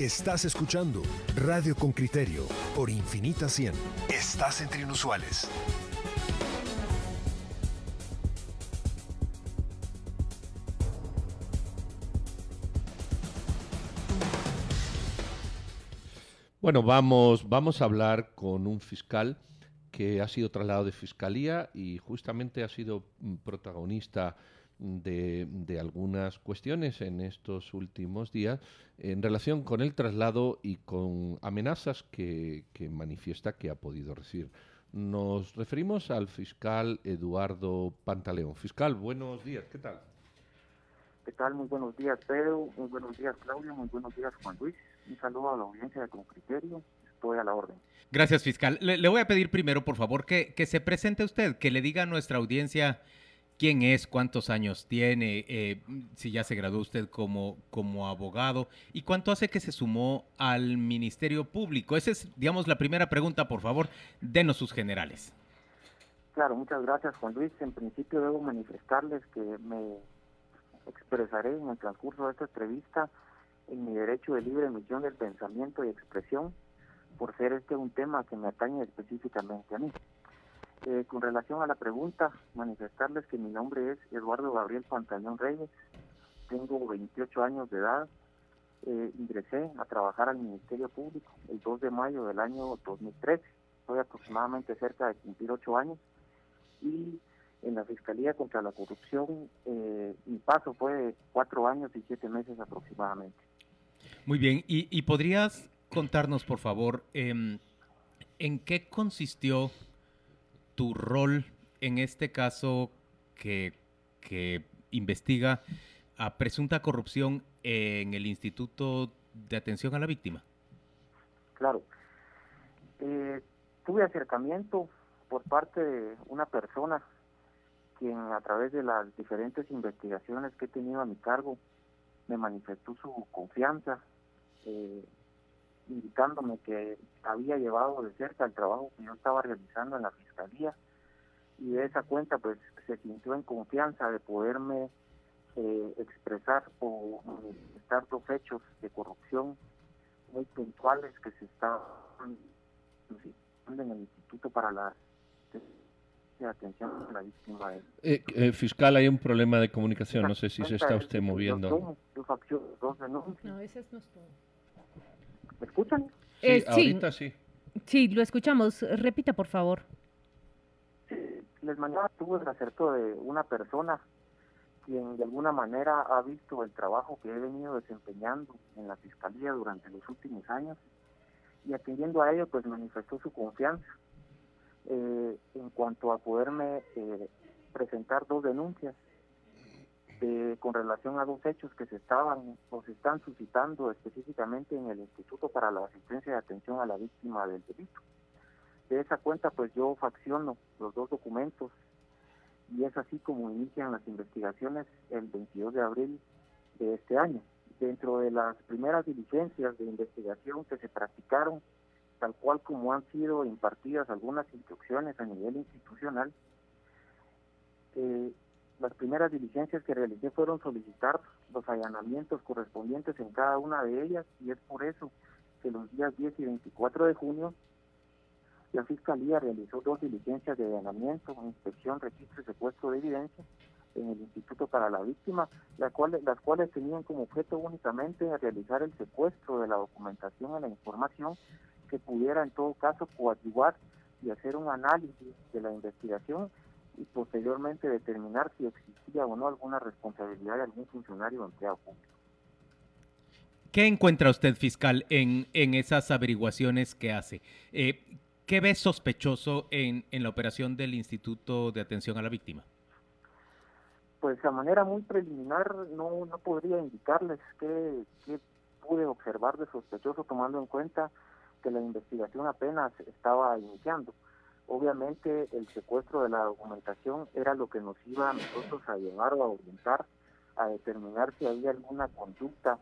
Estás escuchando Radio con Criterio por Infinita 100. Estás entre inusuales. Bueno, vamos, vamos a hablar con un fiscal que ha sido trasladado de fiscalía y justamente ha sido mm, protagonista de, de, algunas cuestiones en estos últimos días en relación con el traslado y con amenazas que, que manifiesta que ha podido recibir. Nos referimos al fiscal Eduardo Pantaleón. Fiscal, buenos días, ¿qué tal? ¿Qué tal? Muy buenos días, Pedro. Muy buenos días, Claudio. Muy buenos días, Juan Luis. Un saludo a la audiencia de Con Criterio. Estoy a la orden. Gracias, fiscal. Le, le voy a pedir primero, por favor, que, que, se presente usted, que le diga a nuestra audiencia quién es, cuántos años tiene, eh, si ya se graduó usted como, como abogado y cuánto hace que se sumó al Ministerio Público. Esa es, digamos, la primera pregunta, por favor, denos sus generales. Claro, muchas gracias, Juan Luis. En principio debo manifestarles que me expresaré en el transcurso de esta entrevista en mi derecho de libre emisión del pensamiento y expresión, por ser este un tema que me atañe específicamente a mí. Eh, con relación a la pregunta, manifestarles que mi nombre es Eduardo Gabriel Pantaleón Reyes, tengo 28 años de edad, eh, ingresé a trabajar al Ministerio Público el 2 de mayo del año 2013, soy aproximadamente cerca de cumplir 8 años, y en la Fiscalía contra la Corrupción eh, mi paso fue de 4 años y 7 meses aproximadamente. Muy bien, ¿y, y podrías contarnos, por favor, eh, en qué consistió tu rol en este caso que, que, investiga a presunta corrupción en el Instituto de Atención a la Víctima? Claro. Eh, tuve acercamiento por parte de una persona quien a través de las diferentes investigaciones que he tenido a mi cargo me manifestó su confianza, eh, indicándome que había llevado de cerca el trabajo que yo estaba realizando en la fiscalía y de esa cuenta pues se sintió en confianza de poderme eh, expresar o estar dos hechos de corrupción muy puntuales que se estaban en el Instituto para la de Atención a la Víctima. De... Eh, eh, fiscal, hay un problema de comunicación, no sé si se está usted moviendo. Dos, dos, dos denuncias. No, ese es nuestro... ¿Me escuchan? Sí, Eh, sí. ahorita sí. Sí, lo escuchamos. Repita, por favor. Les mandaba tuve el acerto de una persona quien de alguna manera ha visto el trabajo que he venido desempeñando en la fiscalía durante los últimos años y atendiendo a ello pues manifestó su confianza eh, en cuanto a poderme eh, presentar dos denuncias eh, con relación a dos hechos que se estaban o se están suscitando específicamente en el Instituto para la Asistencia de Atención a la Víctima del Delito. De esa cuenta pues yo facciono los dos documentos y es así como inician las investigaciones el 22 de abril de este año. Dentro de las primeras diligencias de investigación que se practicaron, tal cual como han sido impartidas algunas instrucciones a nivel institucional, eh, las primeras diligencias que realicé fueron solicitar los allanamientos correspondientes en cada una de ellas y es por eso que los días 10 y 24 de junio la Fiscalía realizó dos diligencias de allanamiento, inspección, registro y secuestro de evidencia en el Instituto para la Víctima, las cuales, las cuales tenían como objeto únicamente realizar el secuestro de la documentación y la información que pudiera en todo caso coadyuvar y hacer un análisis de la investigación y posteriormente determinar si existía o no alguna responsabilidad de algún funcionario o empleado público. ¿Qué encuentra usted, fiscal, en, en esas averiguaciones que hace? Eh, ¿Qué ve sospechoso en, en la operación del Instituto de Atención a la Víctima? Pues a manera muy preliminar no, no podría indicarles qué, qué pude observar de sospechoso tomando en cuenta que la investigación apenas estaba iniciando. Obviamente el secuestro de la documentación era lo que nos iba a nosotros a llevar o a orientar a determinar si había alguna conducta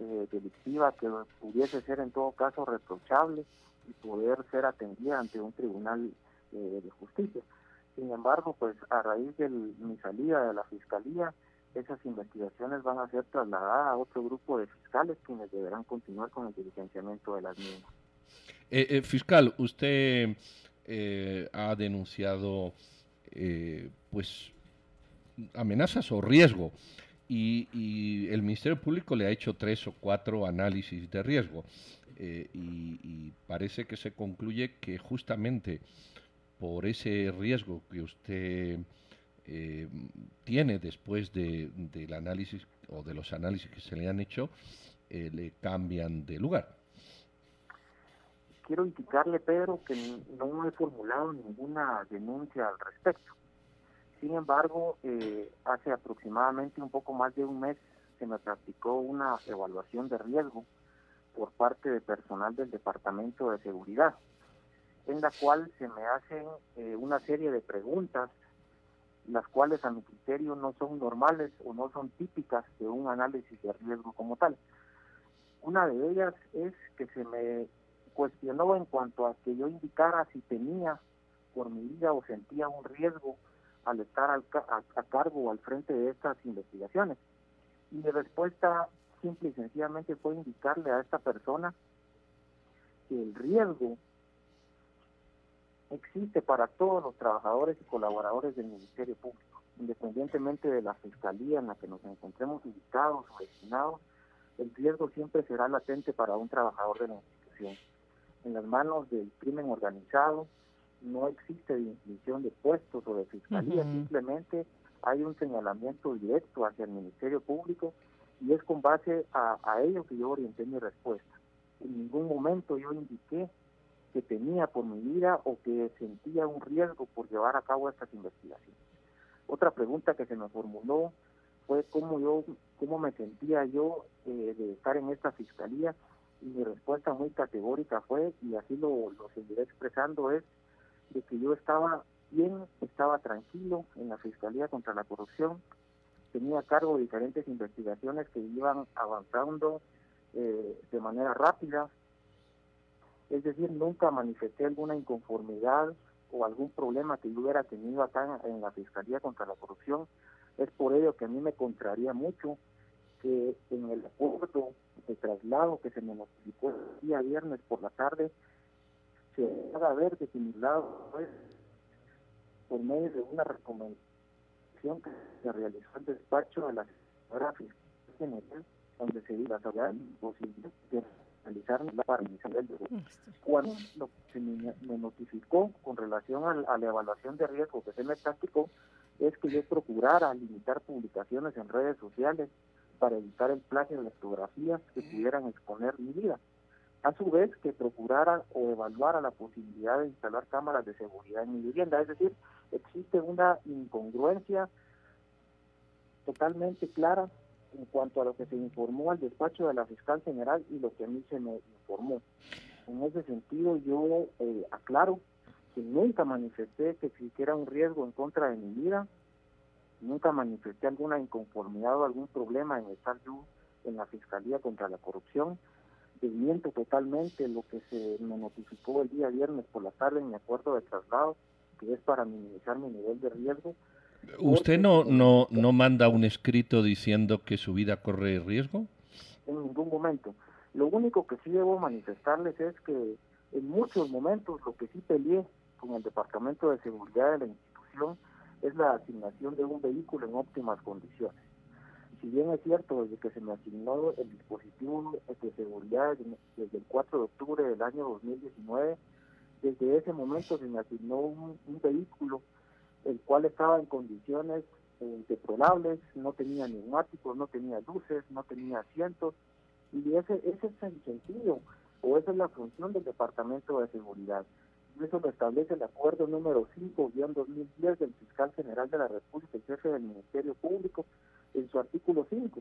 eh, delictiva que pudiese ser en todo caso reprochable y poder ser atendida ante un tribunal eh, de justicia. Sin embargo, pues a raíz de mi salida de la fiscalía, esas investigaciones van a ser trasladadas a otro grupo de fiscales quienes deberán continuar con el diligenciamiento de las mismas. Eh, fiscal, usted eh, ha denunciado pues amenazas o riesgo. Y, el Ministerio Público le ha hecho tres o cuatro análisis de riesgo. Y, y, parece que se concluye que justamente por ese riesgo que usted tiene después de, del análisis o de los análisis que se le han hecho, le cambian de lugar quiero indicarle, Pedro, que no he formulado ninguna denuncia al respecto. Sin embargo, eh, hace aproximadamente un poco más de un mes se me practicó una evaluación de riesgo por parte de personal del Departamento de Seguridad, en la cual se me hacen eh, una serie de preguntas, las cuales a mi criterio no son normales o no son típicas de un análisis de riesgo como tal. Una de ellas es que se me cuestionó en cuanto a que yo indicara si tenía por mi vida o sentía un riesgo al estar a, cargo o al frente de estas investigaciones. Y mi respuesta simple y sencillamente fue indicarle a esta persona que el riesgo existe para todos los trabajadores y colaboradores del Ministerio Público, independientemente de la fiscalía en la que nos encontremos ubicados o destinados, el riesgo siempre será latente para un trabajador de la institución en las manos del crimen organizado, no existe distinción de puestos o de fiscalía, simplemente hay un señalamiento directo hacia el Ministerio Público y es con base a, a ello que yo orienté mi respuesta. En ningún momento yo indiqué que tenía por mi vida o que sentía un riesgo por llevar a cabo estas investigaciones. Otra pregunta que se me formuló fue cómo yo, cómo me sentía yo eh, de estar en esta fiscalía y mi respuesta muy categórica fue, y así lo, lo seguiré expresando, es de que yo estaba bien, estaba tranquilo en la Fiscalía contra la Corrupción, tenía a cargo diferentes investigaciones que iban avanzando eh, de manera rápida, es decir, nunca manifesté alguna inconformidad o algún problema que yo hubiera tenido acá en, en la Fiscalía contra la Corrupción, es por ello que a mí me contraría mucho que en el acuerdo de traslado que se me notificó el día viernes por la tarde, se haga ver de que mi lado pues, por medio de una recomendación que se realizó el despacho de la señora general, donde se dio la posibilidad de realizar la paralización del Cuando lo se me, notificó con relación a, a, la evaluación de riesgo que se me practicó, es que yo procurara limitar publicaciones en redes sociales para evitar el plagio de fotografías que pudieran exponer mi vida. A su vez, que procurara o evaluara la posibilidad de instalar cámaras de seguridad en mi vivienda. Es decir, existe una incongruencia totalmente clara en cuanto a lo que se informó al despacho de la fiscal general y lo que a mí se me informó. En ese sentido, yo eh, aclaro que nunca manifesté que existiera un riesgo en contra de mi vida, Nunca manifesté alguna inconformidad o algún problema en estar yo en la Fiscalía contra la Corrupción. Desmiento totalmente lo que se me notificó el día viernes por la tarde en mi acuerdo de traslado, que es para minimizar mi nivel de riesgo. ¿Usted no, no, no manda un escrito diciendo que su vida corre riesgo? En ningún momento. Lo único que sí debo manifestarles es que en muchos momentos lo que sí peleé con el Departamento de Seguridad de la institución es la asignación de un vehículo en óptimas condiciones. Si bien es cierto, desde que se me asignó el dispositivo de seguridad desde el 4 de octubre del año 2019, desde ese momento se me asignó un, vehículo el cual estaba en condiciones eh, deplorables, no tenía neumáticos, no tenía luces, no tenía asientos, y ese, ese es el sentido, o esa es la función del Departamento de Seguridad eso lo establece el acuerdo número 5-2010 del fiscal general de la República y jefe del Ministerio Público en su artículo 5.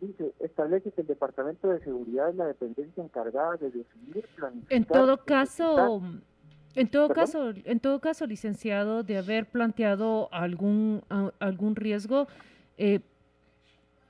Dice, establece que el Departamento de Seguridad es la dependencia encargada de definir, planificar... En todo caso... En todo caso, en todo caso, licenciado, de haber planteado algún algún riesgo, eh,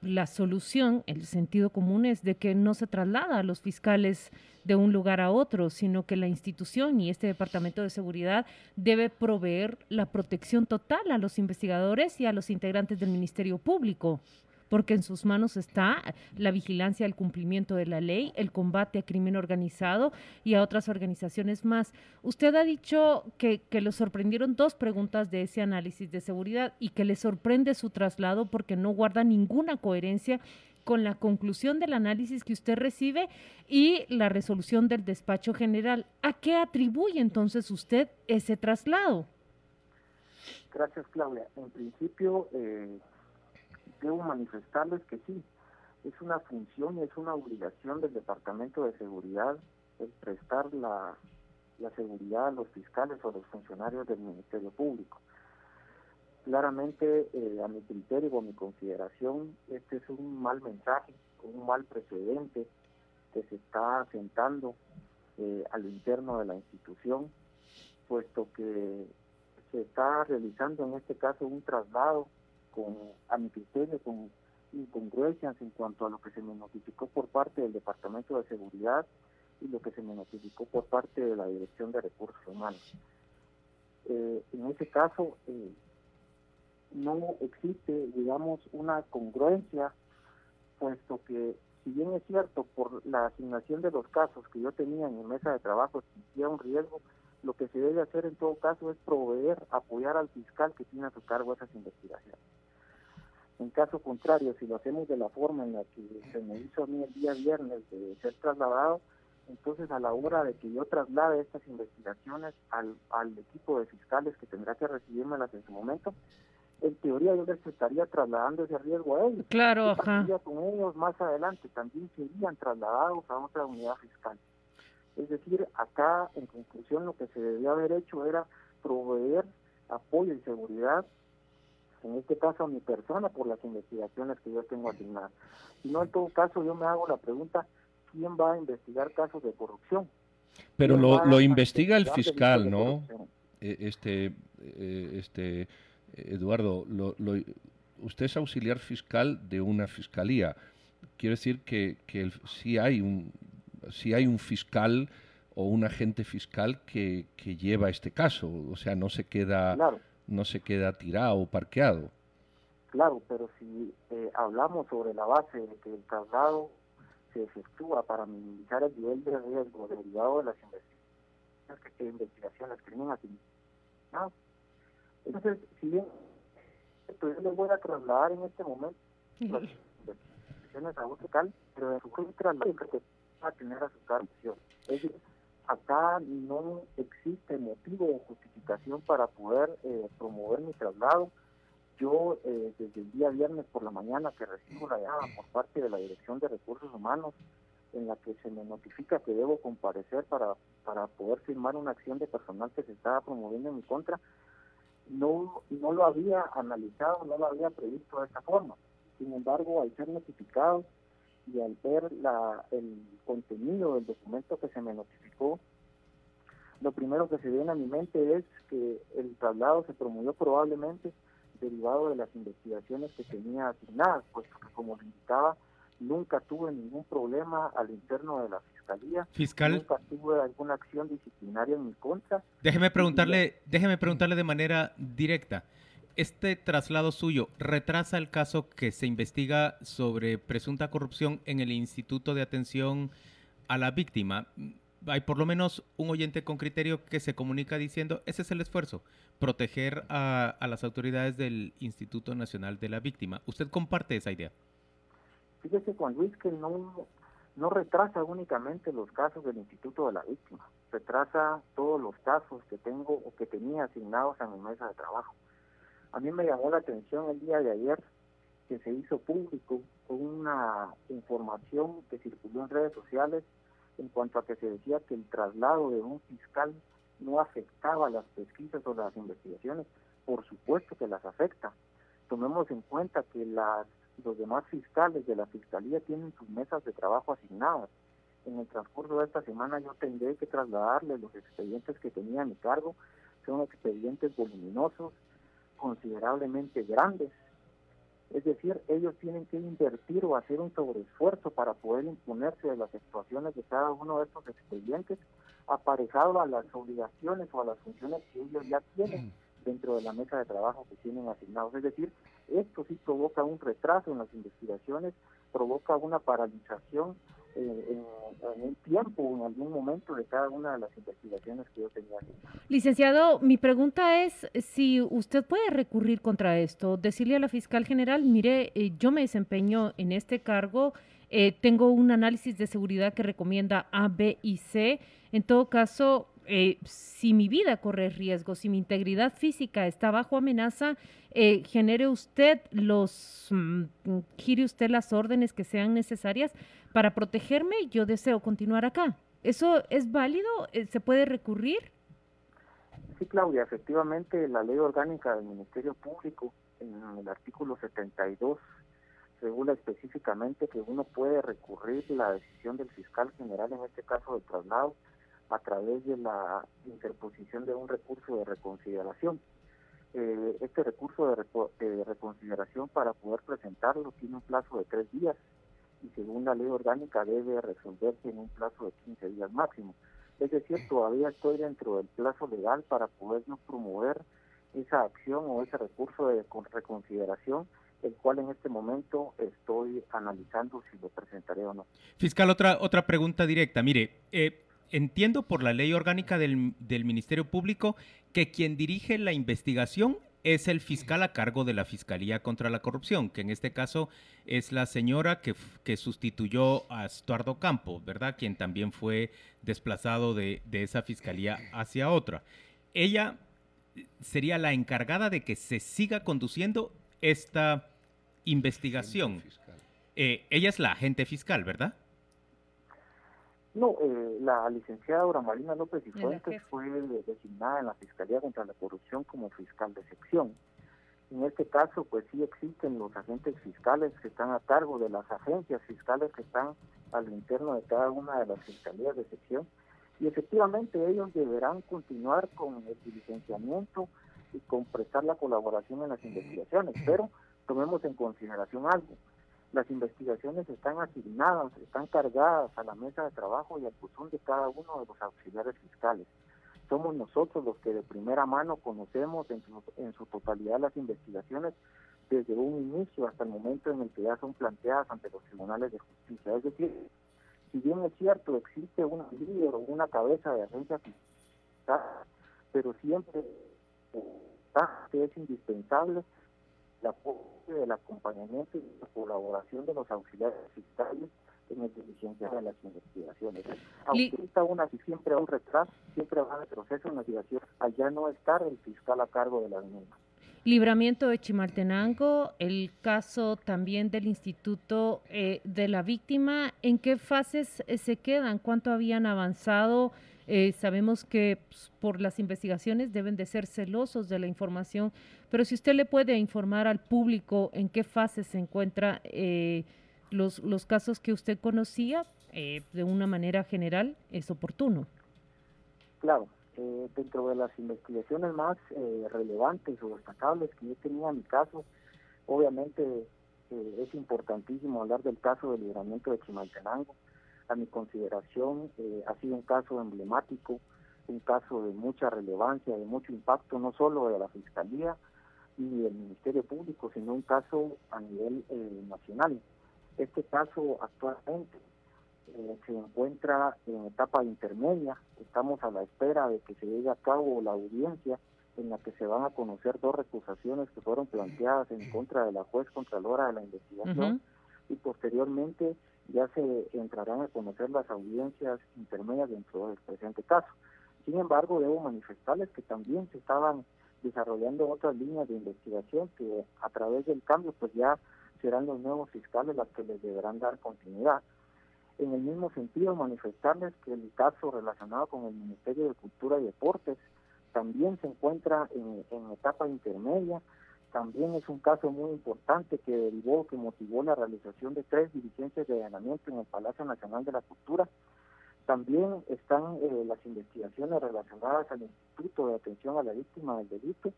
la solución, el sentido común es de que no se traslada a los fiscales de un lugar a otro, sino que la institución y este Departamento de Seguridad debe proveer la protección total a los investigadores y a los integrantes del Ministerio Público porque en sus manos está la vigilancia del cumplimiento de la ley, el combate a crimen organizado y a otras organizaciones más. Usted ha dicho que, que lo sorprendieron dos preguntas de ese análisis de seguridad y que le sorprende su traslado porque no guarda ninguna coherencia con la conclusión del análisis que usted recibe y la resolución del despacho general. ¿A qué atribuye entonces usted ese traslado? Gracias, Claudia. En principio, eh, debo manifestarles que sí, es una función y es una obligación del Departamento de Seguridad el prestar la, seguridad a los fiscales o a los funcionarios del Ministerio Público. Claramente, eh, a mi criterio o a mi consideración, este es un mal mensaje, un mal precedente que se está sentando eh, al interno de la institución, puesto que se está realizando en este caso un traslado con, a mi criterio, con incongruencias en cuanto a lo que se me notificó por parte del Departamento de Seguridad y lo que se me notificó por parte de la Dirección de Recursos Humanos. Eh, en ese caso, eh, no existe, digamos, una congruencia, puesto que, si bien es cierto, por la asignación de los casos que yo tenía en mi mesa de trabajo existía un riesgo, lo que se debe hacer en todo caso es proveer, apoyar al fiscal que tiene a su cargo esas investigaciones. En caso contrario, si lo hacemos de la forma en la que se me hizo a mí el día viernes de ser trasladado, entonces a la hora de que yo traslade estas investigaciones al, al equipo de fiscales que tendrá que recibírmelas en su momento, en teoría yo les estaría trasladando ese riesgo a ellos. Claro, ajá. con ellos más adelante también serían trasladados a otra unidad fiscal. Es decir, acá en conclusión lo que se debía haber hecho era proveer apoyo y seguridad en este caso a mi persona por las investigaciones que yo tengo asignadas. Si no, en todo caso, yo me hago la pregunta, ¿quién va a investigar casos de corrupción? Pero lo, lo investiga el fiscal, ¿no? E, este, e, este, Eduardo, lo, usted es auxiliar fiscal de una fiscalía. Quiere decir que, que si hay un si hay un fiscal o un agente fiscal que, que lleva este caso, o sea, no se queda no se queda tirado o parqueado. Claro, pero si eh, hablamos sobre la base de que el traslado se efectúa para minimizar el nivel de riesgo derivado de las investigaciones que, investigaciones criminales, ¿no? entonces, si bien pues yo les voy a trasladar en este momento las investigaciones a un local, pero de su traslado que va a tener a su cargo. Es decir, acá no existe motivo o justificación para poder eh, promover mi traslado. Yo eh, desde el día viernes por la mañana que recibo la llamada por parte de la Dirección de Recursos Humanos en la que se me notifica que debo comparecer para, para poder firmar una acción de personal que se estaba promoviendo en mi contra, no, no lo había analizado, no lo había previsto de esta forma. Sin embargo, al ser notificado, y al ver la, el contenido del documento que se me notificó, lo primero que se viene a mi mente es que el traslado se promovió probablemente derivado de las investigaciones que tenía asignadas, puesto que como le indicaba, nunca tuve ningún problema al interno de la fiscalía, fiscal nunca tuve alguna acción disciplinaria en mi contra. Déjeme preguntarle, déjeme preguntarle de manera directa este traslado suyo retrasa el caso que se investiga sobre presunta corrupción en el Instituto de Atención a la Víctima. Hay por lo menos un oyente con criterio que se comunica diciendo, ese es el esfuerzo, proteger a, las autoridades del Instituto Nacional de la Víctima. ¿Usted comparte esa idea? Fíjese, Juan Luis, que no, no retrasa únicamente los casos del Instituto de la Víctima, retrasa todos los casos que tengo o que tenía asignados a mi mesa de trabajo. A mí me llamó la atención el día de ayer que se hizo público una información que circuló en redes sociales en cuanto a que se decía que el traslado de un fiscal no afectaba las pesquisas o las investigaciones. Por supuesto que las afecta. Tomemos en cuenta que las, los demás fiscales de la Fiscalía tienen sus mesas de trabajo asignadas. En el transcurso de esta semana yo tendré que trasladarles los expedientes que tenía a mi cargo. Son expedientes voluminosos, considerablemente grandes Es decir, ellos tienen que invertir o hacer un sobreesfuerzo para poder imponerse de las actuaciones de cada uno de estos expedientes, aparejado a las obligaciones o a las funciones que ellos ya tienen dentro de la mesa de trabajo que tienen asignados. Es decir, esto sí provoca un retraso en las investigaciones, provoca una paralización eh, en, un tiempo, en algún momento de cada una de las investigaciones que yo tenía. Licenciado, mi pregunta es si usted puede recurrir contra esto, decirle a la fiscal general, mire, eh, yo me desempeño en este cargo, eh, tengo un análisis de seguridad que recomienda A, B y C. En todo caso, eh, si mi vida corre riesgo, si mi integridad física está bajo amenaza, eh, genere usted los, mm, gire usted las órdenes que sean necesarias para protegerme. Yo deseo continuar acá. ¿Eso es válido? Eh, ¿Se puede recurrir? Sí, Claudia, efectivamente la ley orgánica del Ministerio Público en el artículo 72 regula específicamente que uno puede recurrir la decisión del fiscal general, en este caso de traslado, a través de la interposición de un recurso de reconsideración. Eh, este recurso de, reconsideración para poder presentarlo tiene un plazo de tres días y según la ley orgánica debe resolverse en un plazo de 15 días máximo. Es decir, todavía estoy dentro del plazo legal para podernos promover esa acción o ese recurso de reconsideración, el cual en este momento estoy analizando si lo presentaré o no. Fiscal, otra, otra pregunta directa. Mire, eh, entiendo por la ley orgánica del, Ministerio Público que quien dirige la investigación es el fiscal a cargo de la Fiscalía contra la Corrupción, que en este caso es la señora que, que sustituyó a Estuardo Campo, ¿verdad? Quien también fue desplazado de, esa fiscalía hacia otra. Ella sería la encargada de que se siga conduciendo esta investigación. Eh, ella es la agente fiscal, ¿verdad? No, eh, la licenciada Dora Marina López y Fuentes fue designada en la Fiscalía contra la Corrupción como fiscal de sección. En este caso, pues sí existen los agentes fiscales que están a cargo de las agencias fiscales que están al interno de cada una de las fiscalías de sección. Y efectivamente ellos deberán continuar con el diligenciamiento y con prestar la colaboración en las investigaciones, pero tomemos en consideración algo las investigaciones están asignadas, están cargadas a la mesa de trabajo y al buzón de cada uno de los auxiliares fiscales. Somos nosotros los que de primera mano conocemos en su, totalidad las investigaciones desde un inicio hasta el momento en el que ya son planteadas ante los tribunales de justicia. Es decir, si bien es cierto, existe un líder o una cabeza de agencia fiscal, pero siempre es indispensable la del acompañamiento y la colaboración de los auxiliares fiscales en el diligencia de las investigaciones. Aunque aún así siempre hay un retraso, siempre va a proceso de investigación, allá no estar el fiscal a cargo de la misma. Libramiento de Chimaltenango, el caso también del Instituto eh, de la Víctima, ¿en qué fases eh, se quedan? ¿Cuánto habían avanzado? Eh, sabemos que pues, por las investigaciones deben de ser celosos de la información, pero si usted le puede informar al público en qué fase se encuentran eh, los, los casos que usted conocía eh, de una manera general, es oportuno. Claro, dentro de las investigaciones más relevantes o destacables que yo tenía en mi caso, obviamente es importantísimo hablar del caso del libramiento de Chimaltenango a mi consideración eh, ha sido un caso emblemático, un caso de mucha relevancia, de mucho impacto, no solo de la Fiscalía y del Ministerio Público, sino un caso a nivel eh, nacional. Este caso actualmente eh, se encuentra en etapa intermedia, estamos a la espera de que se llegue a cabo la audiencia en la que se van a conocer dos recusaciones que fueron planteadas en contra de la juez contralora de la investigación y posteriormente ya se entrarán a conocer las audiencias intermedias dentro del presente caso. Sin embargo, debo manifestarles que también se estaban desarrollando otras líneas de investigación que a través del cambio pues ya serán los nuevos fiscales las que les deberán dar continuidad. En el mismo sentido, manifestarles que el caso relacionado con el Ministerio de Cultura y Deportes también se encuentra en, en etapa intermedia, también es un caso muy importante que derivó, que motivó la realización de tres diligencias de allanamiento en el Palacio Nacional de la Cultura. También están eh, las investigaciones relacionadas al Instituto de Atención a la Víctima del Delito.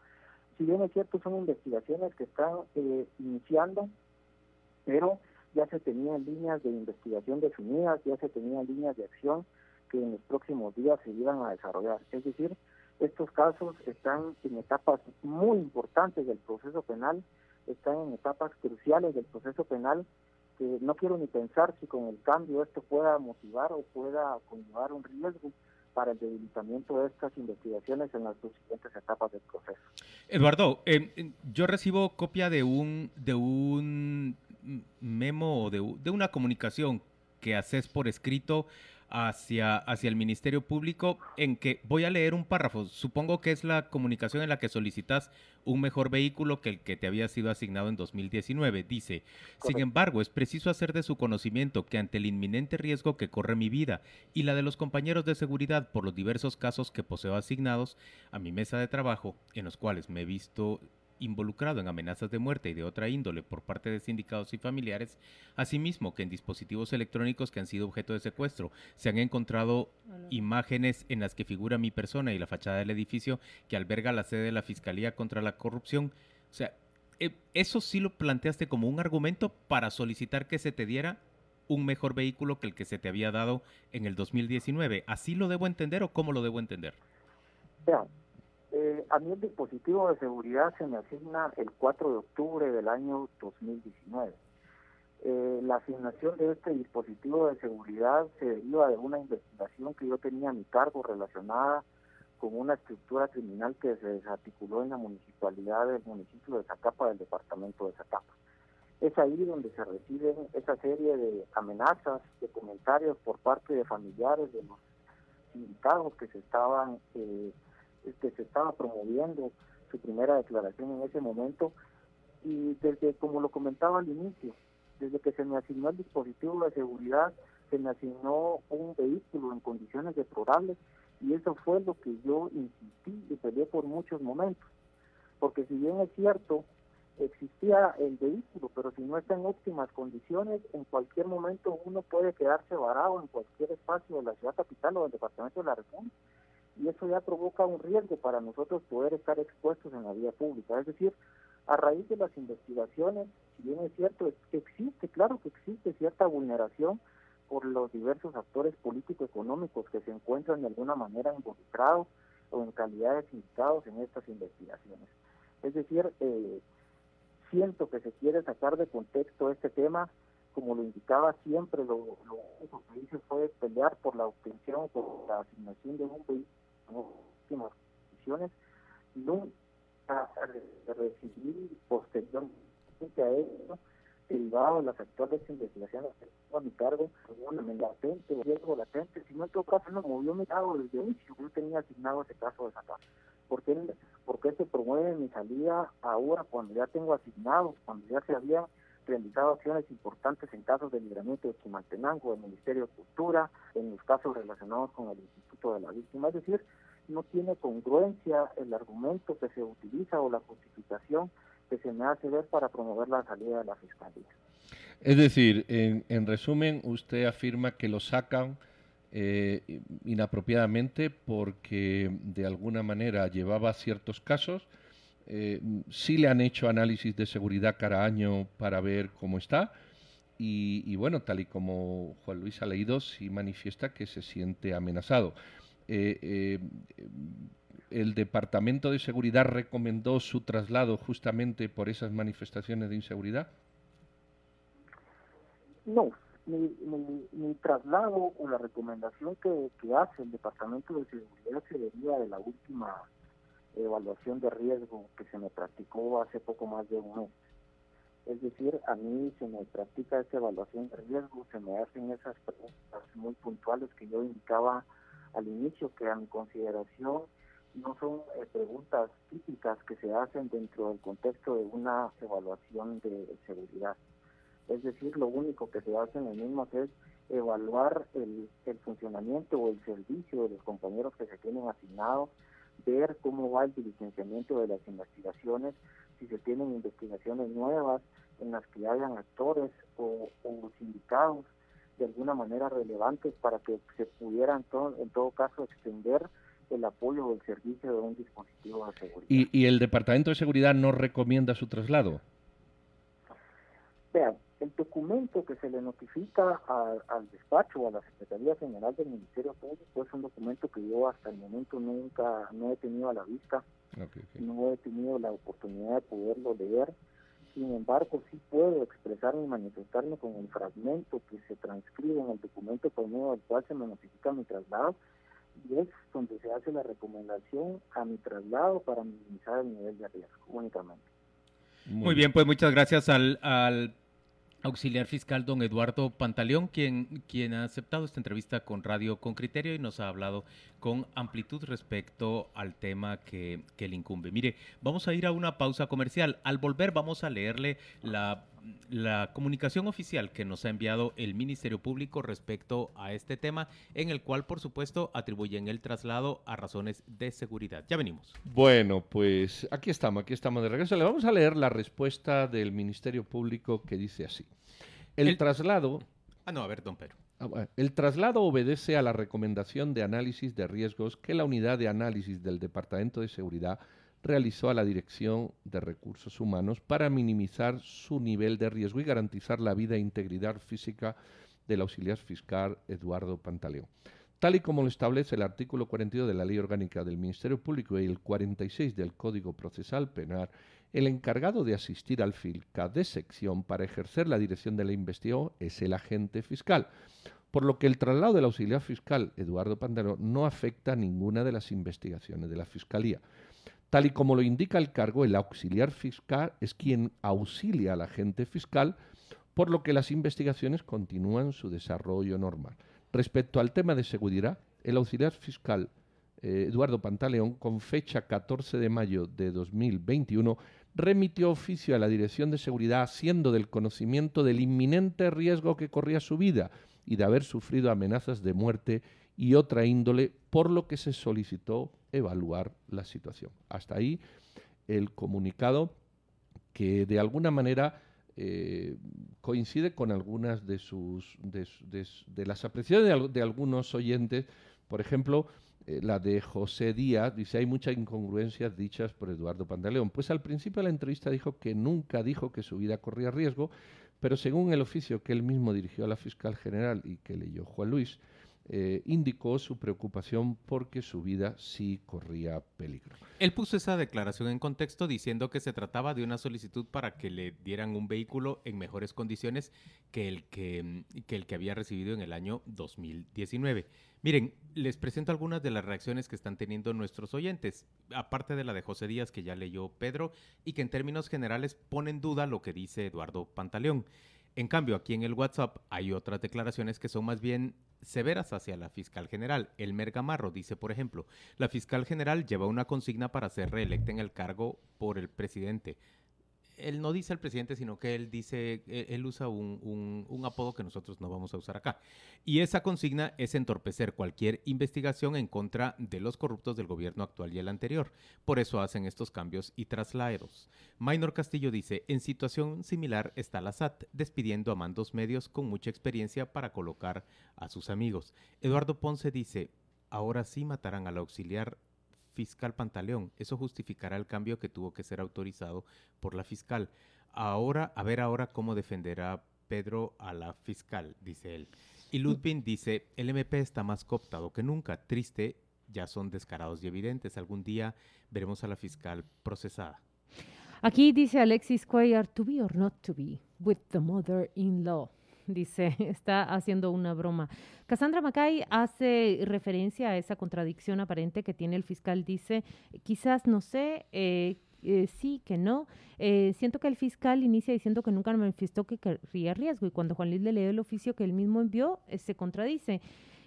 si bien es cierto, son investigaciones que están eh, iniciando, pero ya se tenían líneas de investigación definidas, ya se tenían líneas de acción que en los próximos días se iban a desarrollar. Es decir, estos casos están en etapas muy importantes del proceso penal, están en etapas cruciales del proceso penal, que no quiero ni pensar si con el cambio esto pueda motivar o pueda conllevar un riesgo para el debilitamiento de estas investigaciones en las dos siguientes etapas del proceso. Eduardo, eh, yo recibo copia de un de un memo o de, de una comunicación que haces por escrito hacia, hacia el Ministerio Público en que voy a leer un párrafo. Supongo que es la comunicación en la que solicitas un mejor vehículo que el que te había sido asignado en 2019. Dice, sin embargo, es preciso hacer de su conocimiento que ante el inminente riesgo que corre mi vida y la de los compañeros de seguridad por los diversos casos que poseo asignados a mi mesa de trabajo, en los cuales me he visto involucrado en amenazas de muerte y de otra índole por parte de sindicados y familiares, asimismo que en dispositivos electrónicos que han sido objeto de secuestro se han encontrado imágenes en las que figura mi persona y la fachada del edificio que alberga la sede de la Fiscalía contra la Corrupción. O sea, eh, eso sí lo planteaste como un argumento para solicitar que se te diera un mejor vehículo que el que se te había dado en el 2019. ¿Así lo debo entender o cómo lo debo entender? Eh, a mí el dispositivo de seguridad se me asigna el 4 de octubre del año 2019. Eh, la asignación de este dispositivo de seguridad se deriva de una investigación que yo tenía a mi cargo relacionada con una estructura criminal que se desarticuló en la municipalidad del municipio de Zacapa, del departamento de Zacapa. Es ahí donde se reciben esa serie de amenazas, de comentarios por parte de familiares de los sindicados que se estaban eh, que se estaba promoviendo su primera declaración en ese momento y desde, como lo comentaba al inicio, desde que se me asignó el dispositivo de seguridad, se me asignó un vehículo en condiciones deplorables y eso fue lo que yo insistí y peleé por muchos momentos. Porque si bien es cierto, existía el vehículo, pero si no está en óptimas condiciones, en cualquier momento uno puede quedarse varado en cualquier espacio de la ciudad capital o del departamento de la República y eso ya provoca un riesgo para nosotros poder estar expuestos en la vía pública. Es decir, a raíz de las investigaciones, si bien es cierto, existe, claro que existe cierta vulneración por los diversos actores político-económicos que se encuentran de alguna manera involucrados o en calidad de en estas investigaciones. Es decir, eh, siento que se quiere sacar de contexto este tema, como lo indicaba siempre, lo, lo único que hice fue pelear por la obtención, por la asignación de un vehículo últimas condiciones, nunca recibir posteriormente a esto, derivado de las actuales investigaciones a mi cargo, una latente riesgo latente, sino en todo caso no movió mi cargo desde el inicio, yo tenía asignado ese caso de sacar. ¿Por qué, ¿Por qué se promueve mi salida ahora cuando ya tengo asignados, cuando ya se habían realizado acciones importantes en casos de libramiento de Chimaltenango, del Ministerio de Cultura, en los casos relacionados con el Instituto de la Víctima. Es decir, no tiene congruencia el argumento que se utiliza o la justificación que se me hace ver para promover la salida de la Fiscalía. Es decir, en, resumen, usted afirma que lo sacan eh, inapropiadamente porque de alguna manera llevaba ciertos casos, eh, sí le han hecho análisis de seguridad cada año para ver cómo está y, y bueno, tal y como Juan Luis ha leído, sí manifiesta que se siente amenazado. Eh, eh, el Departamento de Seguridad recomendó su traslado justamente por esas manifestaciones de inseguridad? No, mi, mi, traslado o la recomendación que, hace el Departamento de Seguridad se deriva de la última evaluación de riesgo que se me practicó hace poco más de un mes. Es decir, a mí se me practica esa evaluación de riesgo, se me hacen esas preguntas muy puntuales que yo indicaba al inicio que a consideración no son eh, preguntas típicas que se hacen dentro del contexto de una evaluación de seguridad. Es decir, lo único que se hace en el mismo es evaluar el, funcionamiento o el servicio de los compañeros que se tienen asignados, ver cómo va el diligenciamiento de las investigaciones, si se tienen investigaciones nuevas en las que hayan actores o sindicados de alguna manera relevantes para que se pudieran en todo caso extender el apoyo o el servicio de un dispositivo de seguridad. ¿Y, el Departamento de Seguridad no recomienda su traslado? Vean, el documento que se le notifica al despacho o a la Secretaría General del Ministerio Público es un documento que yo hasta el momento nunca no he tenido a la vista, no he tenido la oportunidad de poderlo leer. Sin embargo, sí puedo expresarme y manifestarme con el fragmento que se transcribe en el documento por medio del cual se me notifica mi traslado y es donde se hace la recomendación a mi traslado para minimizar el nivel de riesgo únicamente. Muy bien, pues muchas gracias al, al auxiliar fiscal don Eduardo Pantaleón, quien, quien ha aceptado esta entrevista con Radio con Criterio y nos ha hablado con amplitud respecto al tema que, que le incumbe. Mire, vamos a ir a una pausa comercial. Al volver vamos a leerle la la comunicación oficial que nos ha enviado el Ministerio Público respecto a este tema, en el cual, por supuesto, atribuyen el traslado a razones de seguridad. Ya venimos. Bueno, pues aquí estamos, aquí estamos de regreso. Le vamos a leer la respuesta del Ministerio Público que dice así. El, traslado... Ah, no, a ver, don Pedro. Ah, el traslado obedece a la recomendación de análisis de riesgos que la unidad de análisis del Departamento de Seguridad realizó a la Dirección de Recursos Humanos para minimizar su nivel de riesgo y garantizar la vida e integridad física del auxiliar fiscal Eduardo Pantaleón. Tal y como lo establece el artículo 42 de la Ley Orgánica del Ministerio Público y el 46 del Código Procesal Penal, el encargado de asistir al FILCA de sección para ejercer la dirección de la investigación es el agente fiscal, por lo que el traslado del auxiliar fiscal Eduardo Pantaleón no afecta a ninguna de las investigaciones de la Fiscalía. Tal y como lo indica el cargo, el auxiliar fiscal es quien auxilia al agente fiscal, por lo que las investigaciones continúan su desarrollo normal. Respecto al tema de seguridad, el auxiliar fiscal eh, Eduardo Pantaleón, con fecha 14 de mayo de 2021, remitió oficio a la Dirección de Seguridad haciendo del conocimiento del inminente riesgo que corría su vida y de haber sufrido amenazas de muerte y otra índole, por lo que se solicitó evaluar la situación. Hasta ahí el comunicado que de alguna manera eh, coincide con algunas de sus de, las apreciaciones de, algunos oyentes. Por ejemplo, eh, la de José Díaz dice hay muchas incongruencias dichas por Eduardo Pantaleón. Pues al principio de la entrevista dijo que nunca dijo que su vida corría riesgo, pero según el oficio que él mismo dirigió a la fiscal general y que leyó Juan Luis, eh, indicó su preocupación porque su vida sí corría peligro. Él puso esa declaración en contexto diciendo que se trataba de una solicitud para que le dieran un vehículo en mejores condiciones que el que, que el que había recibido en el año 2019. Miren, les presento algunas de las reacciones que están teniendo nuestros oyentes, aparte de la de José Díaz que ya leyó Pedro y que en términos generales pone en duda lo que dice Eduardo Pantaleón. En cambio, aquí en el WhatsApp hay otras declaraciones que son más bien severas hacia la fiscal general. El Mergamarro dice, por ejemplo, la fiscal general lleva una consigna para ser reelecta en el cargo por el presidente él no dice el presidente, sino que él dice, e, él usa un, un, apodo que nosotros no vamos a usar acá. Y esa consigna es entorpecer cualquier investigación en contra de los corruptos del gobierno actual y el anterior. Por eso hacen estos cambios y traslados. Minor Castillo dice, en situación similar está la SAT, despidiendo a mandos medios con mucha experiencia para colocar a sus amigos. Eduardo Ponce dice, ahora sí matarán al auxiliar fiscal Pantaleón. Eso justificará el cambio que tuvo que ser autorizado por la fiscal. Ahora, a ver ahora cómo defenderá Pedro a la fiscal, dice él. Y mm. Ludwig dice, el MP está más cooptado que nunca. Triste, ya son descarados y evidentes. Algún día veremos a la fiscal procesada. Aquí dice Alexis Cuellar, to be or not to be, with the mother-in-law dice, está haciendo una broma. Cassandra Macay hace referencia a esa contradicción aparente que tiene el fiscal. Dice, quizás no sé, eh, eh, sí, que no. Eh, siento que el fiscal inicia diciendo que nunca manifestó que querría riesgo y cuando Juan Luis le lee el oficio que él mismo envió, se contradice.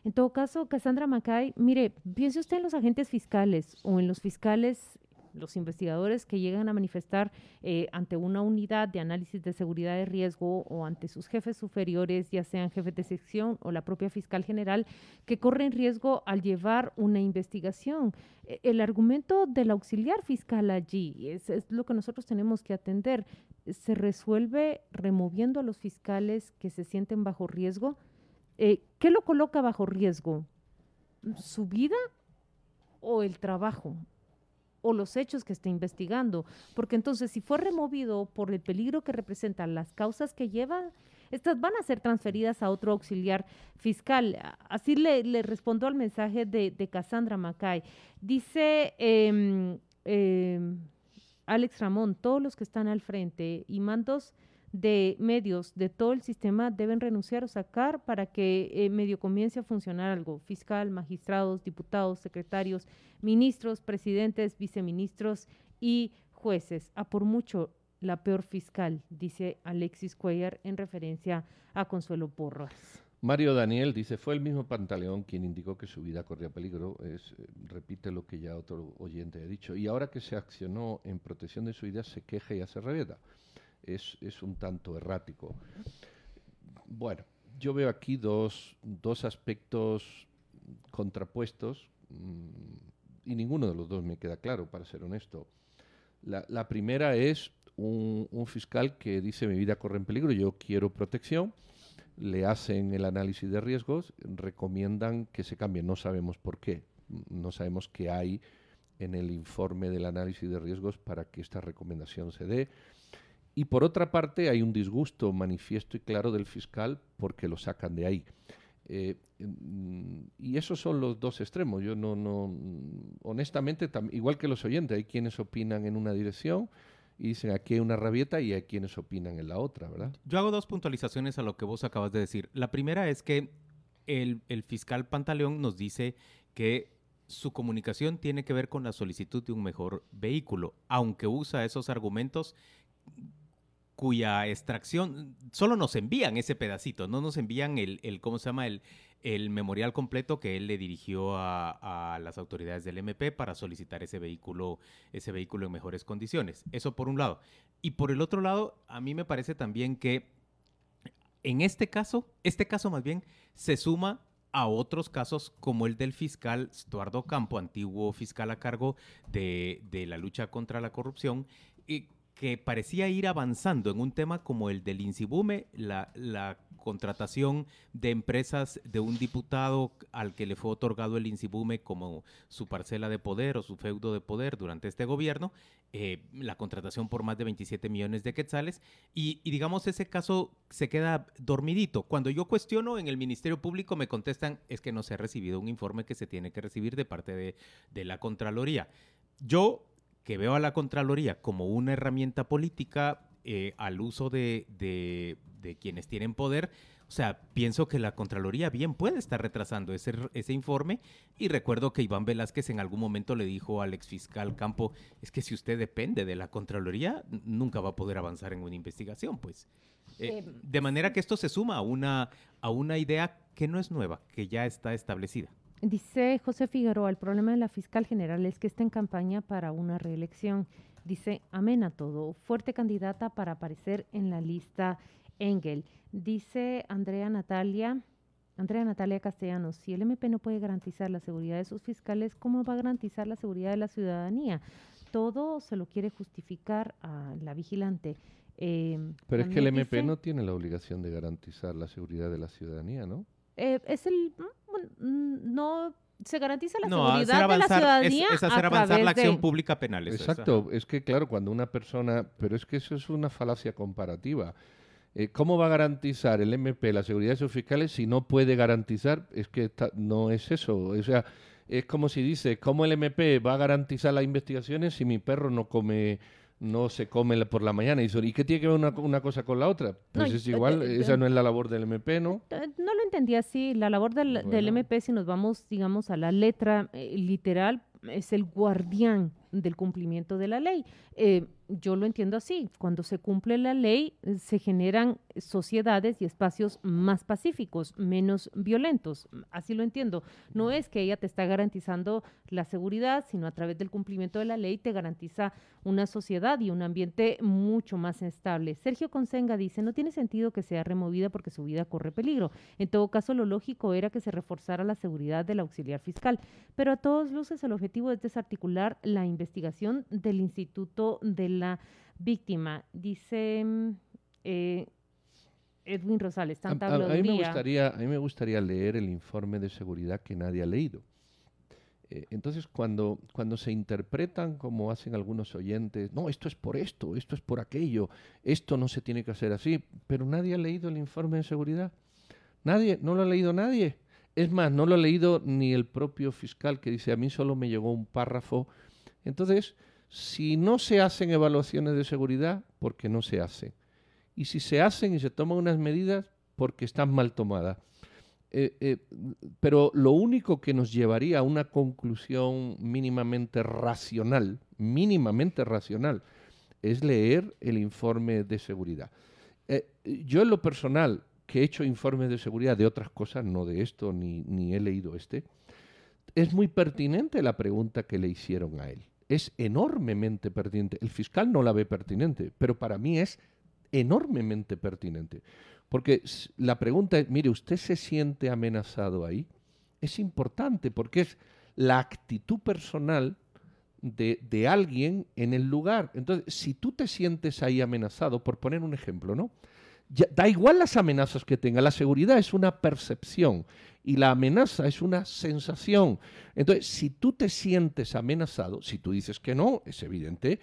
En todo caso, Cassandra Macay, mire, piense usted en los agentes fiscales o en los fiscales los investigadores que llegan a manifestar eh, ante una unidad de análisis de seguridad de riesgo o ante sus jefes superiores, ya sean jefes de sección o la propia fiscal general, que corren riesgo al llevar una investigación. E, el argumento del auxiliar fiscal allí es, lo que nosotros tenemos que atender. Se resuelve removiendo a los fiscales que se sienten bajo riesgo. Eh, ¿Qué lo coloca bajo riesgo? ¿Su vida o el trabajo o los hechos que está investigando, porque entonces si fue removido por el peligro que representan las causas que lleva, estas van a ser transferidas a otro auxiliar fiscal. Así le, le respondo al mensaje de, de Cassandra Macay. Dice em, Alex Ramón, todos los que están al frente y mandos de medios de todo el sistema deben renunciar o sacar para que eh, medio comience a funcionar algo. Fiscal, magistrados, diputados, secretarios, ministros, presidentes, viceministros y jueces. A por mucho la peor fiscal, dice Alexis Cuellar en referencia a Consuelo Porras. Mario Daniel dice, fue el mismo Pantaleón quien indicó que su vida corría peligro. Es, eh, repite lo que ya otro oyente ha dicho. Y ahora que se accionó en protección de su vida, se queja y hace revieta es, es un tanto errático. Bueno, yo veo aquí dos, dos aspectos contrapuestos mm, y ninguno de los dos me queda claro, para ser honesto. La, la primera es un, un, fiscal que dice mi vida corre en peligro, yo quiero protección, le hacen el análisis de riesgos, recomiendan que se cambie, no sabemos por qué, no sabemos qué hay en el informe del análisis de riesgos para que esta recomendación se dé. Y por otra parte, hay un disgusto manifiesto y claro del fiscal porque lo sacan de ahí. Eh, mm, y esos son los dos extremos. Yo no, no honestamente, igual que los oyentes, hay quienes opinan en una dirección y dicen aquí hay una rabieta y hay quienes opinan en la otra, ¿verdad? Yo hago dos puntualizaciones a lo que vos acabas de decir. La primera es que el, el fiscal Pantaleón nos dice que su comunicación tiene que ver con la solicitud de un mejor vehículo, aunque usa esos argumentos cuya extracción, solo nos envían ese pedacito, no nos envían el, el ¿cómo se llama? El, el memorial completo que él le dirigió a, a, las autoridades del MP para solicitar ese vehículo, ese vehículo en mejores condiciones. Eso por un lado. Y por el otro lado, a mí me parece también que en este caso, este caso más bien, se suma a otros casos como el del fiscal Estuardo Campo, antiguo fiscal a cargo de, de la lucha contra la corrupción, y que parecía ir avanzando en un tema como el del Insibume, la, la, contratación de empresas de un diputado al que le fue otorgado el Insibume como su parcela de poder o su feudo de poder durante este gobierno, eh, la contratación por más de 27 millones de quetzales, y, y, digamos ese caso se queda dormidito. Cuando yo cuestiono en el Ministerio Público me contestan es que no se ha recibido un informe que se tiene que recibir de parte de, de la Contraloría. Yo que veo a la Contraloría como una herramienta política eh, al uso de, de, de, quienes tienen poder, o sea, pienso que la Contraloría bien puede estar retrasando ese, ese informe y recuerdo que Iván Velázquez en algún momento le dijo al exfiscal Campo, es que si usted depende de la Contraloría, nunca va a poder avanzar en una investigación, pues. Eh, eh, de manera que esto se suma a una, a una idea que no es nueva, que ya está establecida. Dice José Figueroa, el problema de la fiscal general es que está en campaña para una reelección. Dice, amén a todo, fuerte candidata para aparecer en la lista Engel. Dice Andrea Natalia, Andrea Natalia Castellanos, si el MP no puede garantizar la seguridad de sus fiscales, ¿cómo va a garantizar la seguridad de la ciudadanía? Todo se lo quiere justificar a la vigilante. Eh, Pero es que el MP dice, no tiene la obligación de garantizar la seguridad de la ciudadanía, ¿no? Eh, es el no se garantiza la no, seguridad avanzar, de la ciudadanía es, es hacer avanzar la acción de... pública penal. Exacto, es que claro, cuando una persona, pero es que eso es una falacia comparativa. Eh, ¿Cómo va a garantizar el MP la seguridad de sus fiscales si no puede garantizar? Es que está, no es eso. O sea, es como si dice, ¿cómo el MP va a garantizar las investigaciones si mi perro no come no se come por la mañana. Y, ¿y qué tiene que ver una, una cosa con la otra? Pues no, es igual, eh, esa no es la labor del MP, ¿no? No lo entendí así. La labor del, bueno. del MP, si nos vamos, digamos, a la letra eh, literal, es el guardián del cumplimiento de la ley. Eh, yo lo entiendo así. Cuando se cumple la ley, se generan sociedades y espacios más pacíficos, menos violentos. Así lo entiendo. No es que ella te está garantizando la seguridad, sino a través del cumplimiento de la ley te garantiza una sociedad y un ambiente mucho más estable. Sergio Consenga dice, no tiene sentido que sea removida porque su vida corre peligro. En todo caso, lo lógico era que se reforzara la seguridad del auxiliar fiscal. Pero a todos luces el objetivo es desarticular la investigación del Instituto de la víctima. Dice eh, Edwin Rosales, tanta a, a, a, mí me gustaría, a mí me gustaría leer el informe de seguridad que nadie ha leído. Eh, entonces, cuando, cuando se interpretan como hacen algunos oyentes, no, esto es por esto, esto es por aquello, esto no se tiene que hacer así, pero nadie ha leído el informe de seguridad. Nadie, no lo ha leído nadie. Es más, no lo ha leído ni el propio fiscal que dice, a mí solo me llegó un párrafo. Entonces, si no se hacen evaluaciones de seguridad, porque no se hacen. Y si se hacen y se toman unas medidas, porque están mal tomadas. Eh, eh, pero lo único que nos llevaría a una conclusión mínimamente racional, mínimamente racional, es leer el informe de seguridad. Eh, yo en lo personal, que he hecho informes de seguridad de otras cosas, no de esto, ni, ni he leído este, es muy pertinente la pregunta que le hicieron a él. Es enormemente pertinente. El fiscal no la ve pertinente, pero para mí es enormemente pertinente. Porque la pregunta es, mire, ¿usted se siente amenazado ahí? Es importante porque es la actitud personal de, alguien en el lugar. Entonces, si tú te sientes ahí amenazado, por poner un ejemplo, ¿no? da igual las amenazas que tenga, la seguridad es una percepción y la amenaza es una sensación. Entonces, si tú te sientes amenazado, si tú dices que no, es evidente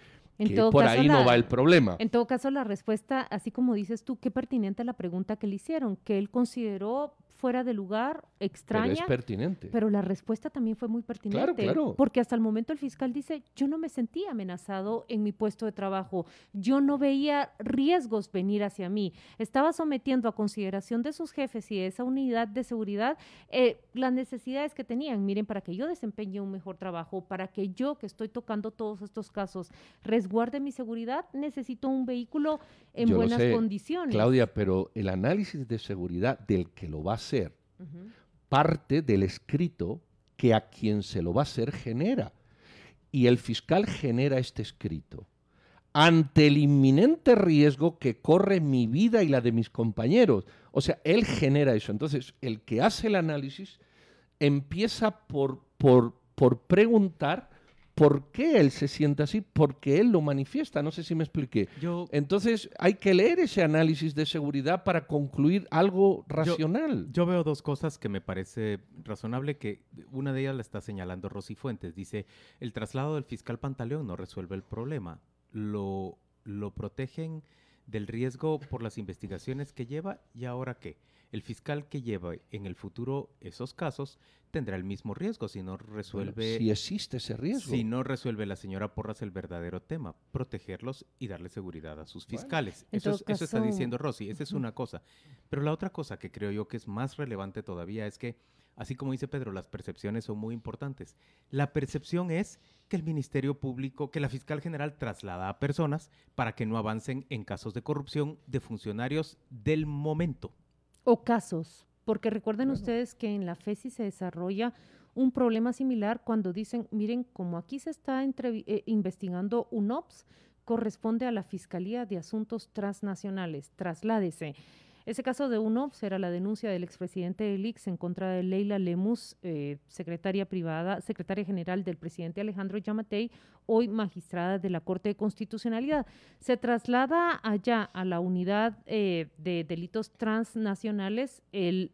por ahí no va el problema. En todo caso, la respuesta, así como dices tú, qué pertinente la pregunta que le hicieron, que él consideró fuera de lugar, extraña. Pero es pertinente. Pero la respuesta también fue muy pertinente. Claro, claro. Porque hasta el momento el fiscal dice, yo no me sentía amenazado en mi puesto de trabajo, yo no veía riesgos venir hacia mí, estaba sometiendo a consideración de sus jefes y de esa unidad de seguridad eh, las necesidades que tenían. Miren, para que yo desempeñe un mejor trabajo, para que yo que estoy tocando todos estos casos resguarde mi seguridad, necesito un vehículo en buenas condiciones. Claudia, pero el análisis de seguridad del que lo va a parte del escrito que a quien se lo va a hacer genera. Y el fiscal genera este escrito ante el inminente riesgo que corre mi vida y la de mis compañeros. O sea, él genera eso. Entonces, el que hace el análisis empieza por, por, por preguntar ¿Por qué él se siente así? Porque él lo manifiesta. No sé si me expliqué. Entonces hay que leer ese análisis de seguridad para concluir algo racional. Yo, veo dos cosas que me parece razonable, que una de ellas la está señalando Rosy Fuentes. Dice, el traslado del fiscal Pantaleón no resuelve el problema. Lo, lo protegen del riesgo por las investigaciones que lleva y ahora qué. El fiscal que lleva en el futuro esos casos tendrá el mismo riesgo si no resuelve... si existe ese riesgo. Si no resuelve la señora Porras el verdadero tema, protegerlos y darle seguridad a sus fiscales. eso, eso, está diciendo Rosy, esa es una cosa. Pero la otra cosa que creo yo que es más relevante todavía es que, así como dice Pedro, las percepciones son muy importantes. La percepción es que el Ministerio Público, que la fiscal general traslada a personas para que no avancen en casos de corrupción de funcionarios del momento. O casos, porque recuerden ustedes que en la FESI se desarrolla un problema similar cuando dicen, miren, como aquí se está eh, investigando un OPS, corresponde a la Fiscalía de Asuntos Transnacionales, trasládese. Ese caso de UNOPS era la denuncia del expresidente del IX en contra de Leila Lemus, eh, secretaria privada, secretaria general del presidente Alejandro Yamatei, hoy magistrada de la Corte de Constitucionalidad. Se traslada allá a la unidad eh, de delitos transnacionales. El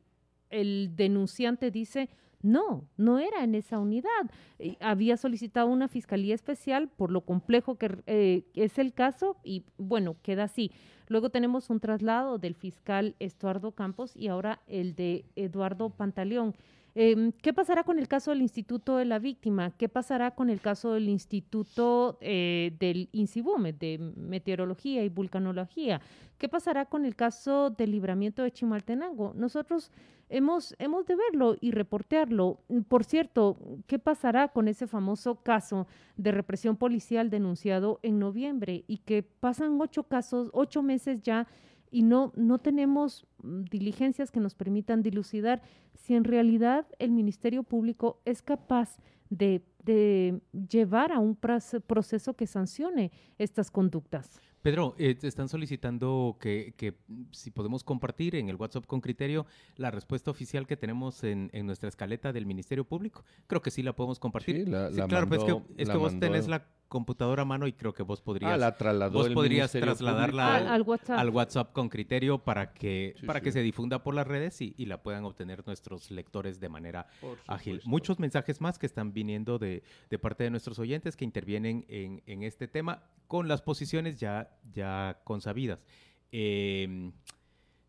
denunciante dice, no, no era en esa unidad. Eh, había solicitado una fiscalía especial por lo complejo que es el caso y bueno, queda así. Luego tenemos un traslado del fiscal Estuardo Campos y ahora el de Eduardo Pantaleón. Em, ¿Qué pasará con el caso del Instituto de la Víctima? ¿Qué pasará con el caso del Instituto eh, del INSIBUME, de Meteorología y Vulcanología? ¿Qué pasará con el caso del libramiento de Chimaltenango? Nosotros hemos, hemos de verlo y reportearlo. Por cierto, ¿qué pasará con ese famoso caso de represión policial denunciado en noviembre y que pasan ocho casos, ocho meses ya y no, no tenemos mm, diligencias que nos permitan dilucidar si en realidad el Ministerio Público es capaz de, de llevar a un proceso que sancione estas conductas. Pedro, eh, te están solicitando que, que, si podemos compartir en el WhatsApp con criterio la respuesta oficial que tenemos en, nuestra escaleta del Ministerio Público. Creo que sí la podemos compartir. Sí, la, claro, pues es que, es que vos tenés la computadora a mano y creo que vos podrías, Ah, la trasladó vos el podrías Ministerio trasladarla Público. Al, al WhatsApp. al WhatsApp con criterio para que, Sí, para sí. que se difunda por las redes y, y la puedan obtener nuestros lectores de manera ágil. Muchos mensajes más que están viniendo de, de parte de nuestros oyentes que intervienen en, en este tema con las posiciones ya, ya consabidas. Eh,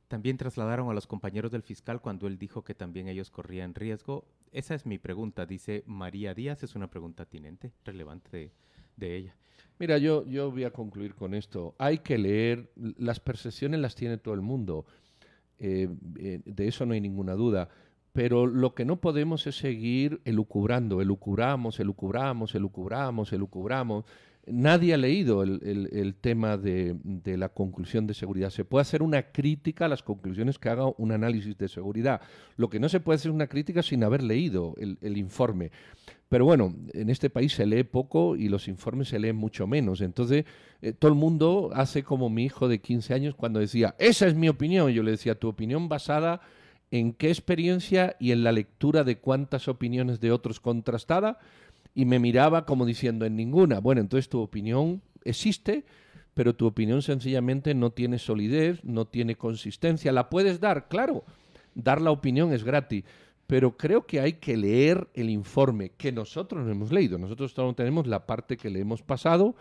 también trasladaron a los compañeros del fiscal cuando él dijo que también ellos corrían riesgo. Esa es mi pregunta, dice María Díaz. Es una pregunta tinente, relevante de, de ella. Mira, yo, yo voy a concluir con esto. Hay que leer, las percepciones las tiene todo el mundo, Eh, eh, de eso no hay ninguna duda. Pero lo que no podemos es seguir elucubrando, elucubramos, elucubramos, elucubramos, elucubramos. Nadie ha leído el, tema de, la conclusión de seguridad. Se puede hacer una crítica a las conclusiones que haga un análisis de seguridad. Lo que no se puede hacer es una crítica sin haber leído el, el informe. Pero bueno, en este país se lee poco y los informes se leen mucho menos. Entonces, eh, todo el mundo hace como mi hijo de 15 años cuando decía, esa es mi opinión. Yo le decía, tu opinión basada en qué experiencia y en la lectura de cuántas opiniones de otros contrastada. Y me miraba como diciendo, en ninguna. Bueno, entonces tu opinión existe, pero tu opinión sencillamente no tiene solidez, no tiene consistencia. La puedes dar, claro. Dar la opinión es gratis pero creo que hay que leer el informe que nosotros no hemos leído. Nosotros solo tenemos la parte que le hemos pasado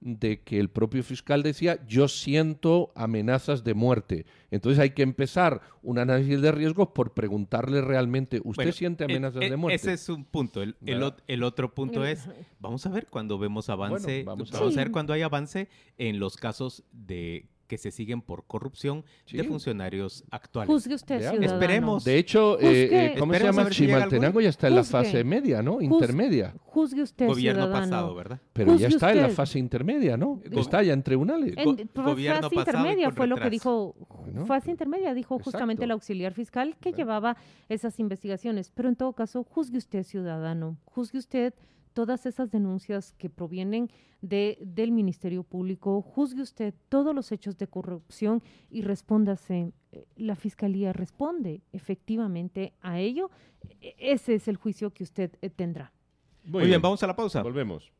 de que el propio fiscal decía yo siento amenazas de muerte. Entonces hay que empezar un análisis de riesgos por preguntarle realmente, ¿usted Bueno, siente e- amenazas de muerte? Ese es un punto. El, el otro punto es, vamos a ver cuando vemos avance, Bueno, vamos vamos, a a ver ver. cuando hay avance en los casos de que se siguen por corrupción de funcionarios actuales. Juzgue usted, ciudadano. Esperemos. De hecho, eh, Juzgue- eh, ¿cómo se llama? si. Chimaltenango ya está en la fase media, ¿no? Intermedia. Juzgue usted, Gobierno ciudadano. pasado, ¿verdad? Pero ya está en la fase intermedia, ¿no? Go- Está ya en tribunales. En Go- fase pasado intermedia fue lo que dijo, Bueno. fase intermedia dijo justamente el auxiliar fiscal que Bueno. llevaba esas investigaciones. Pero en todo caso, juzgue usted, ciudadano, juzgue usted todas esas denuncias que provienen de, del Ministerio Público, juzgue usted todos los hechos de corrupción y respóndase. Eh, La Fiscalía responde efectivamente a ello. E- Ese es el juicio que usted eh, tendrá. Muy bien, vamos a la pausa. Volvemos.